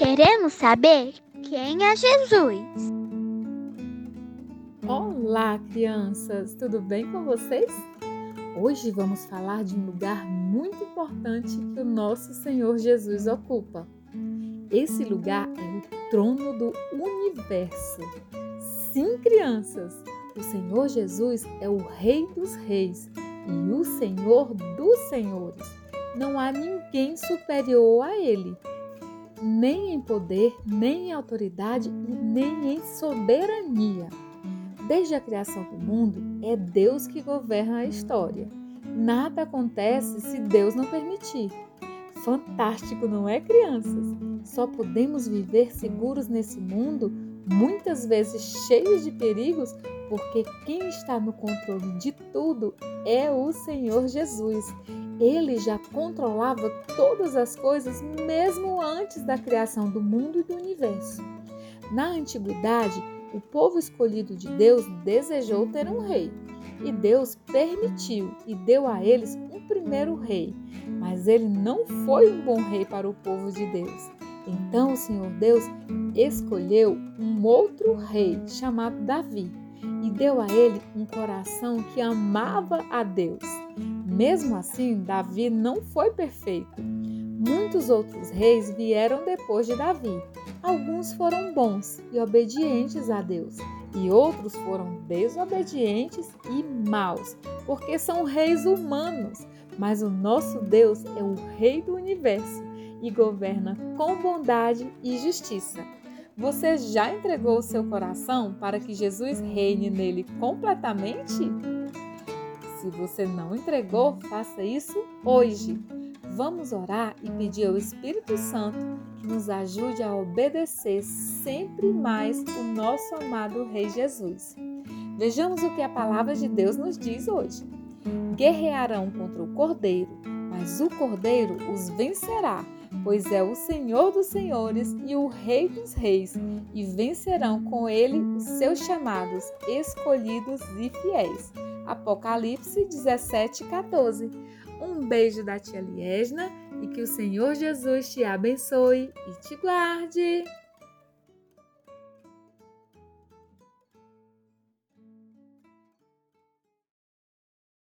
Queremos saber quem é Jesus. Olá, crianças! Tudo bem com vocês? Hoje vamos falar de um lugar muito importante que o nosso Senhor Jesus ocupa. Esse lugar é o trono do universo. Sim, crianças! O Senhor Jesus é o Rei dos Reis e o Senhor dos Senhores. Não há ninguém superior a Ele nem em poder, nem em autoridade e nem em soberania. Desde a criação do mundo, é Deus que governa a história. Nada acontece se Deus não permitir. Fantástico, não é, crianças? Só podemos viver seguros nesse mundo, muitas vezes cheios de perigos, porque quem está no controle de tudo é o Senhor Jesus. Ele já controlava todas as coisas mesmo antes da criação do mundo e do universo. Na antiguidade, o povo escolhido de Deus desejou ter um rei, e Deus permitiu e deu a eles um primeiro rei, mas ele não foi um bom rei para o povo de Deus. Então o Senhor Deus escolheu um outro rei chamado Davi e deu a ele um coração que amava a Deus. Mesmo assim, Davi não foi perfeito. Muitos outros reis vieram depois de Davi. Alguns foram bons e obedientes a Deus, e outros foram desobedientes e maus, porque são reis humanos. Mas o nosso Deus é o Rei do universo e governa com bondade e justiça. Você já entregou o seu coração para que Jesus reine nele completamente? Se você não entregou, faça isso hoje. Vamos orar e pedir ao Espírito Santo que nos ajude a obedecer sempre mais o nosso amado Rei Jesus. Vejamos o que a palavra de Deus nos diz hoje. Guerrearão contra o cordeiro, mas o cordeiro os vencerá, pois é o Senhor dos senhores e o Rei dos reis, e vencerão com ele os seus chamados, escolhidos e fiéis. Apocalipse 17, 14. Um beijo da tia Liesna e que o Senhor Jesus te abençoe e te guarde.